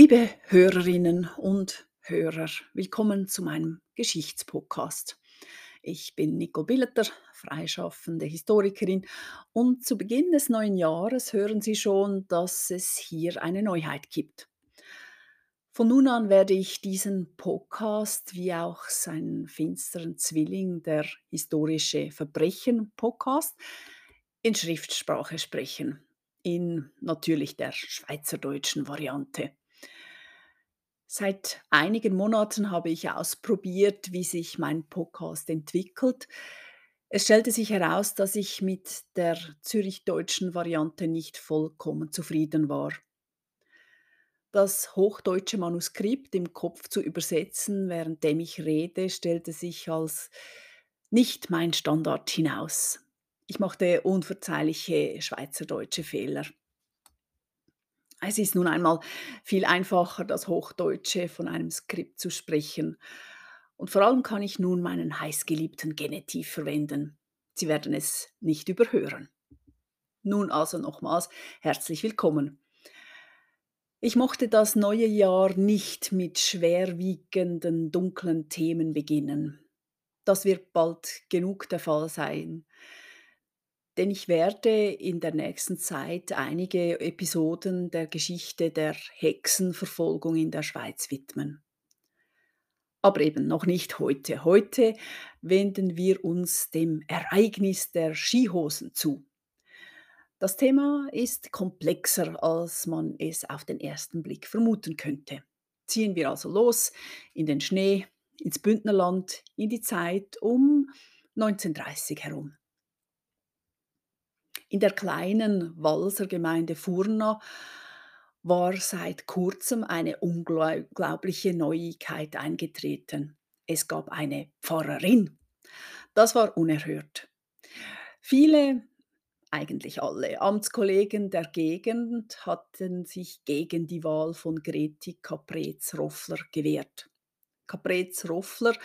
Liebe Hörerinnen und Hörer, willkommen zu meinem Geschichtspodcast. Ich bin Nicole Billeter, freischaffende Historikerin und zu Beginn des neuen Jahres hören Sie schon, dass es hier eine Neuheit gibt. Von nun an werde ich diesen Podcast wie auch seinen finsteren Zwilling, der historische Verbrechen Podcast, in Schriftsprache sprechen, in natürlich der schweizerdeutschen Variante. Seit einigen Monaten habe ich ausprobiert, wie sich mein Podcast entwickelt. Es stellte sich heraus, dass ich mit der zürichdeutschen Variante nicht vollkommen zufrieden war. Das hochdeutsche Manuskript im Kopf zu übersetzen, währenddem ich rede, stellte sich als nicht mein Standard hinaus. Ich machte unverzeihliche schweizerdeutsche Fehler. Es ist nun einmal viel einfacher, das Hochdeutsche von einem Skript zu sprechen. Und vor allem kann ich nun meinen heißgeliebten Genitiv verwenden. Sie werden es nicht überhören. Nun also nochmals herzlich willkommen. Ich mochte das neue Jahr nicht mit schwerwiegenden, dunklen Themen beginnen. Das wird bald genug der Fall sein. Denn ich werde in der nächsten Zeit einige Episoden der Geschichte der Hexenverfolgung in der Schweiz widmen. Aber eben noch nicht heute. Heute wenden wir uns dem Ereignis der Skihosen zu. Das Thema ist komplexer, als man es auf den ersten Blick vermuten könnte. Ziehen wir also los in den Schnee, ins Bündnerland, in die Zeit um 1930 herum. In der kleinen Walser Gemeinde Furna war seit kurzem eine unglaubliche Neuigkeit eingetreten. Es gab eine Pfarrerin. Das war unerhört. Viele, eigentlich alle Amtskollegen der Gegend hatten sich gegen die Wahl von Greti Caprez-Roffler gewehrt. Caprez-Roffler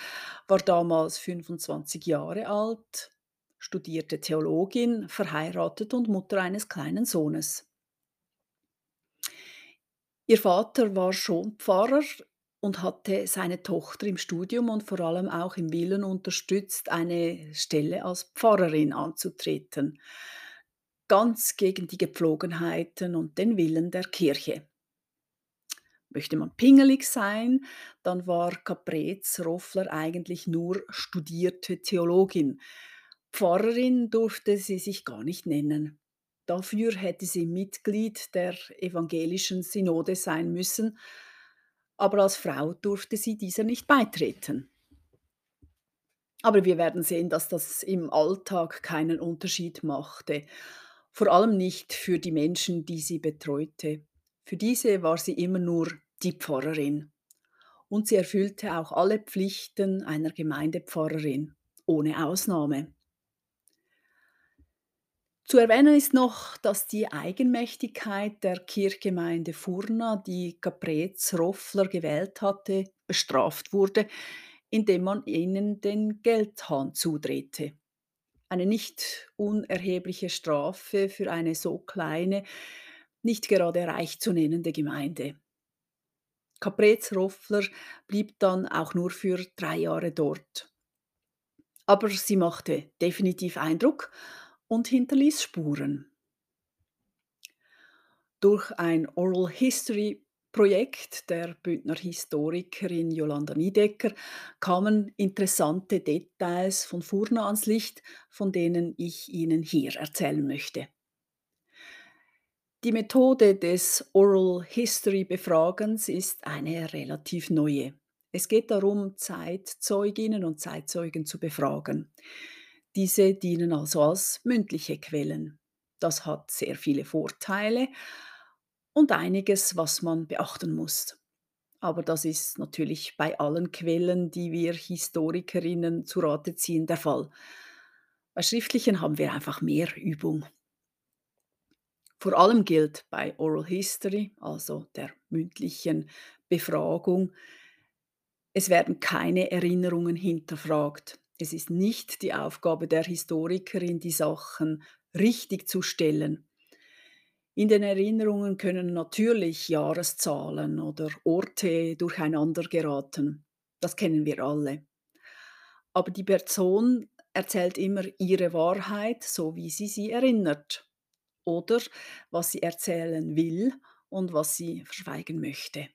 war damals 25 Jahre alt, studierte Theologin, verheiratet und Mutter eines kleinen Sohnes. Ihr Vater war schon Pfarrer und hatte seine Tochter im Studium und vor allem auch im Willen unterstützt, eine Stelle als Pfarrerin anzutreten, ganz gegen die Gepflogenheiten und den Willen der Kirche. Möchte man pingelig sein, dann war Caprez Roffler eigentlich nur studierte Theologin, Pfarrerin durfte sie sich gar nicht nennen. Dafür hätte sie Mitglied der evangelischen Synode sein müssen, aber als Frau durfte sie dieser nicht beitreten. Aber wir werden sehen, dass das im Alltag keinen Unterschied machte, vor allem nicht für die Menschen, die sie betreute. Für diese war sie immer nur die Pfarrerin. Und sie erfüllte auch alle Pflichten einer Gemeindepfarrerin, ohne Ausnahme. Zu erwähnen ist noch, dass die Eigenmächtigkeit der Kirchgemeinde Furna, die Caprez Roffler gewählt hatte, bestraft wurde, indem man ihnen den Geldhahn zudrehte. Eine nicht unerhebliche Strafe für eine so kleine, nicht gerade reich zu nennende Gemeinde. Caprez Roffler blieb dann auch nur für drei Jahre dort. Aber sie machte definitiv Eindruck und hinterließ Spuren. Durch ein Oral History Projekt der Bündner Historikerin Jolanda Niedecker kamen interessante Details von Furna ans Licht, von denen ich Ihnen hier erzählen möchte. Die Methode des Oral History Befragens ist eine relativ neue. Es geht darum, Zeitzeuginnen und Zeitzeugen zu befragen. Diese dienen also als mündliche Quellen. Das hat sehr viele Vorteile und einiges, was man beachten muss. Aber das ist natürlich bei allen Quellen, die wir Historikerinnen zu Rate ziehen, der Fall. Bei schriftlichen haben wir einfach mehr Übung. Vor allem gilt bei Oral History, also der mündlichen Befragung, es werden keine Erinnerungen hinterfragt. Es ist nicht die Aufgabe der Historikerin, die Sachen richtig zu stellen. In den Erinnerungen können natürlich Jahreszahlen oder Orte durcheinander geraten. Das kennen wir alle. Aber die Person erzählt immer ihre Wahrheit, so wie sie sie erinnert. Oder was sie erzählen will und was sie verschweigen möchte.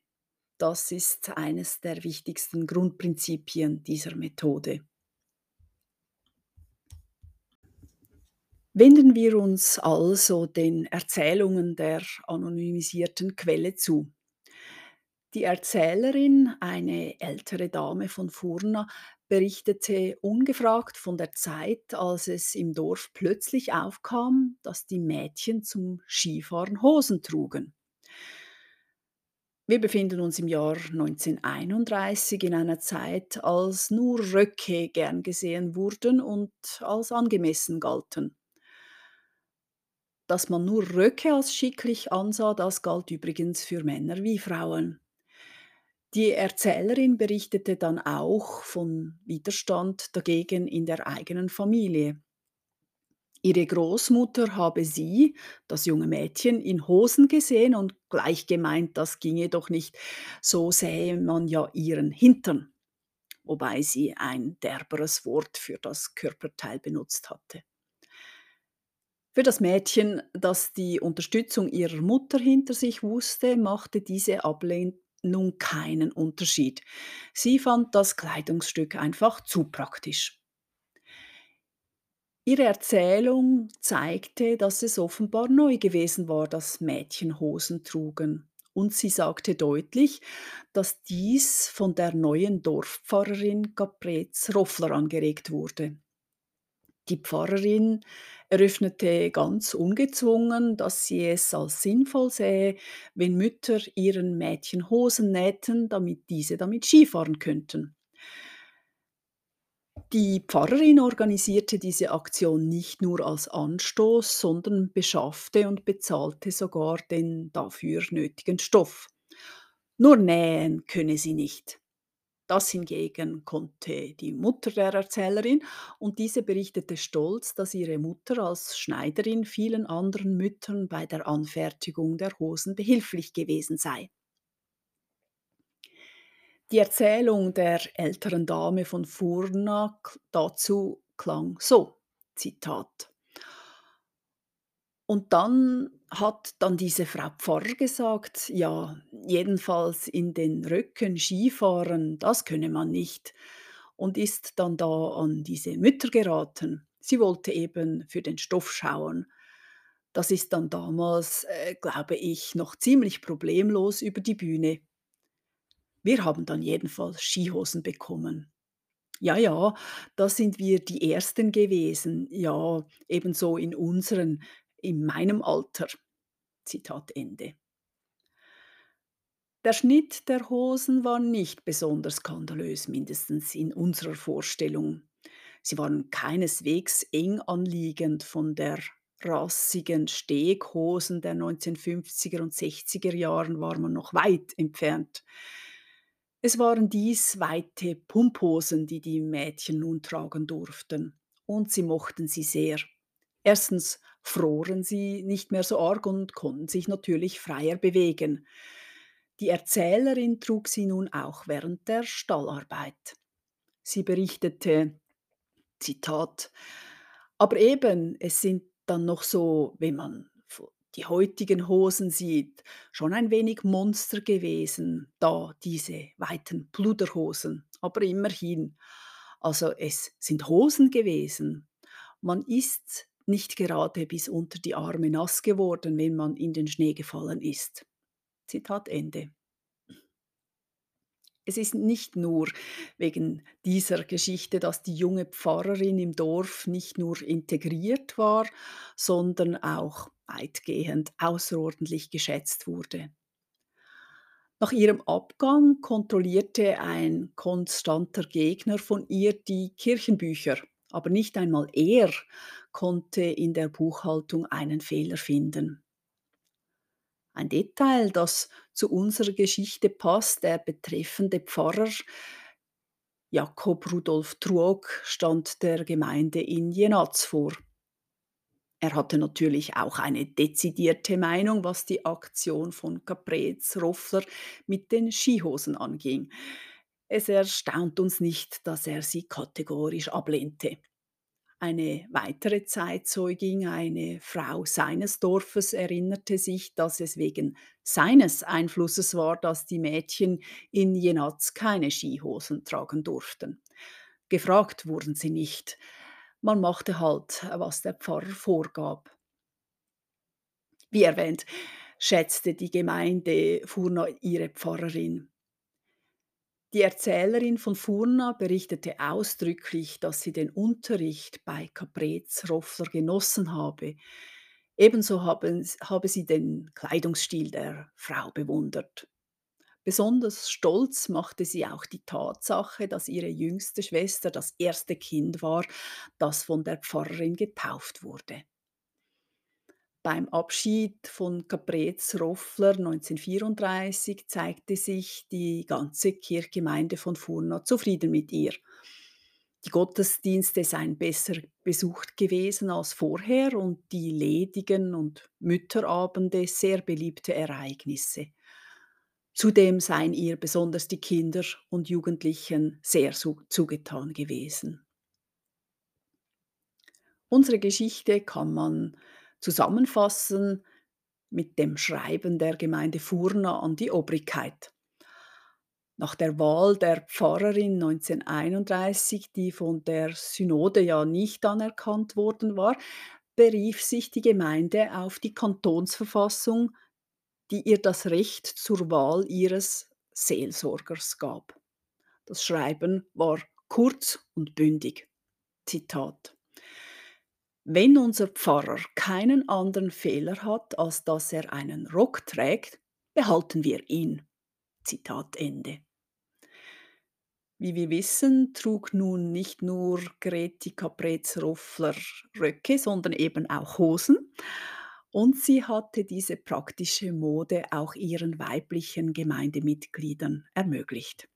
Das ist eines der wichtigsten Grundprinzipien dieser Methode. Wenden wir uns also den Erzählungen der anonymisierten Quelle zu. Die Erzählerin, eine ältere Dame von Furna, berichtete ungefragt von der Zeit, als es im Dorf plötzlich aufkam, dass die Mädchen zum Skifahren Hosen trugen. Wir befinden uns im Jahr 1931 in einer Zeit, als nur Röcke gern gesehen wurden und als angemessen galten. Dass man nur Röcke als schicklich ansah, das galt übrigens für Männer wie Frauen. Die Erzählerin berichtete dann auch von Widerstand dagegen in der eigenen Familie. Ihre Großmutter habe sie, das junge Mädchen, in Hosen gesehen und gleich gemeint, das ginge doch nicht, so sähe man ja ihren Hintern, wobei sie ein derberes Wort für das Körperteil benutzt hatte. Für das Mädchen, das die Unterstützung ihrer Mutter hinter sich wusste, machte diese Ablehnung nun keinen Unterschied. Sie fand das Kleidungsstück einfach zu praktisch. Ihre Erzählung zeigte, dass es offenbar neu gewesen war, dass Mädchen Hosen trugen. Und sie sagte deutlich, dass dies von der neuen Dorfpfarrerin Caprez Roffler angeregt wurde. Die Pfarrerin eröffnete ganz ungezwungen, dass sie es als sinnvoll sähe, wenn Mütter ihren Mädchen Hosen nähten, damit diese damit Skifahren könnten. Die Pfarrerin organisierte diese Aktion nicht nur als Anstoß, sondern beschaffte und bezahlte sogar den dafür nötigen Stoff. Nur nähen könne sie nicht. Das hingegen konnte die Mutter der Erzählerin und diese berichtete stolz, dass ihre Mutter als Schneiderin vielen anderen Müttern bei der Anfertigung der Hosen behilflich gewesen sei. Die Erzählung der älteren Dame von Furna dazu klang so, Zitat. Und dann hat dann diese Frau Pfarrer gesagt, ja, jedenfalls in den Röcken Skifahren, das könne man nicht. Und ist dann da an diese Mütter geraten. Sie wollte eben für den Stoff schauen. Das ist dann damals, äh, glaube ich, noch ziemlich problemlos über die Bühne. Wir haben dann jedenfalls Skihosen bekommen. Ja, ja, da sind wir die Ersten gewesen, ja, ebenso in unseren in meinem Alter. Zitat Ende. Der Schnitt der Hosen war nicht besonders skandalös, mindestens in unserer Vorstellung. Sie waren keineswegs eng anliegend von der rassigen Steghosen der 1950er und 60er Jahren war man noch weit entfernt. Es waren dies weite Pumphosen, die die Mädchen nun tragen durften, und sie mochten sie sehr. Erstens froren sie nicht mehr so arg und konnten sich natürlich freier bewegen. Die Erzählerin trug sie nun auch während der Stallarbeit. Sie berichtete, Zitat, aber eben, es sind dann noch so, wenn man die heutigen Hosen sieht, schon ein wenig Monster gewesen, da diese weiten Pluderhosen, aber immerhin. Also es sind Hosen gewesen. Man ist nicht gerade bis unter die Arme nass geworden, wenn man in den Schnee gefallen ist. Zitat Ende. Es ist nicht nur wegen dieser Geschichte, dass die junge Pfarrerin im Dorf nicht nur integriert war, sondern auch weitgehend außerordentlich geschätzt wurde. Nach ihrem Abgang kontrollierte ein konstanter Gegner von ihr die Kirchenbücher, aber nicht einmal er konnte in der Buchhaltung einen Fehler finden. Ein Detail, das zu unserer Geschichte passt, der betreffende Pfarrer Jakob Rudolf Truog stand der Gemeinde in Jenatz vor. Er hatte natürlich auch eine dezidierte Meinung, was die Aktion von Caprez Roffler mit den Skihosen anging. Es erstaunt uns nicht, dass er sie kategorisch ablehnte. Eine weitere Zeitzeugin, eine Frau seines Dorfes, erinnerte sich, dass es wegen seines Einflusses war, dass die Mädchen in Jenatz keine Skihosen tragen durften. Gefragt wurden sie nicht. Man machte halt, was der Pfarrer vorgab. Wie erwähnt, schätzte die Gemeinde Furna ihre Pfarrerin. Die Erzählerin von Furna berichtete ausdrücklich, dass sie den Unterricht bei Caprez Roffler genossen habe. Ebenso habe sie den Kleidungsstil der Frau bewundert. Besonders stolz machte sie auch die Tatsache, dass ihre jüngste Schwester das erste Kind war, das von der Pfarrerin getauft wurde. Beim Abschied von Caprez Roffler 1934 zeigte sich die ganze Kirchgemeinde von Furna zufrieden mit ihr. Die Gottesdienste seien besser besucht gewesen als vorher und die ledigen und Mütterabende sehr beliebte Ereignisse. Zudem seien ihr besonders die Kinder und Jugendlichen sehr zugetan gewesen. Unsere Geschichte kann man zusammenfassen mit dem Schreiben der Gemeinde Furna an die Obrigkeit. Nach der Wahl der Pfarrerin 1931, die von der Synode ja nicht anerkannt worden war, berief sich die Gemeinde auf die Kantonsverfassung, die ihr das Recht zur Wahl ihres Seelsorgers gab. Das Schreiben war kurz und bündig. Zitat wenn unser Pfarrer keinen anderen Fehler hat, als dass er einen Rock trägt, behalten wir ihn. Zitat Ende. Wie wir wissen, trug nun nicht nur Greti Caprez-Roffler Röcke, sondern eben auch Hosen. Und sie hatte diese praktische Mode auch ihren weiblichen Gemeindemitgliedern ermöglicht.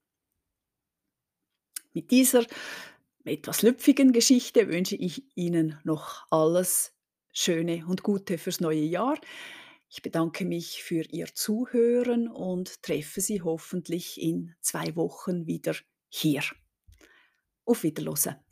Mit dieser etwas lüpfigen Geschichte wünsche ich Ihnen noch alles Schöne und Gute fürs neue Jahr. Ich bedanke mich für Ihr Zuhören und treffe Sie hoffentlich in zwei Wochen wieder hier. Auf Wiederhören.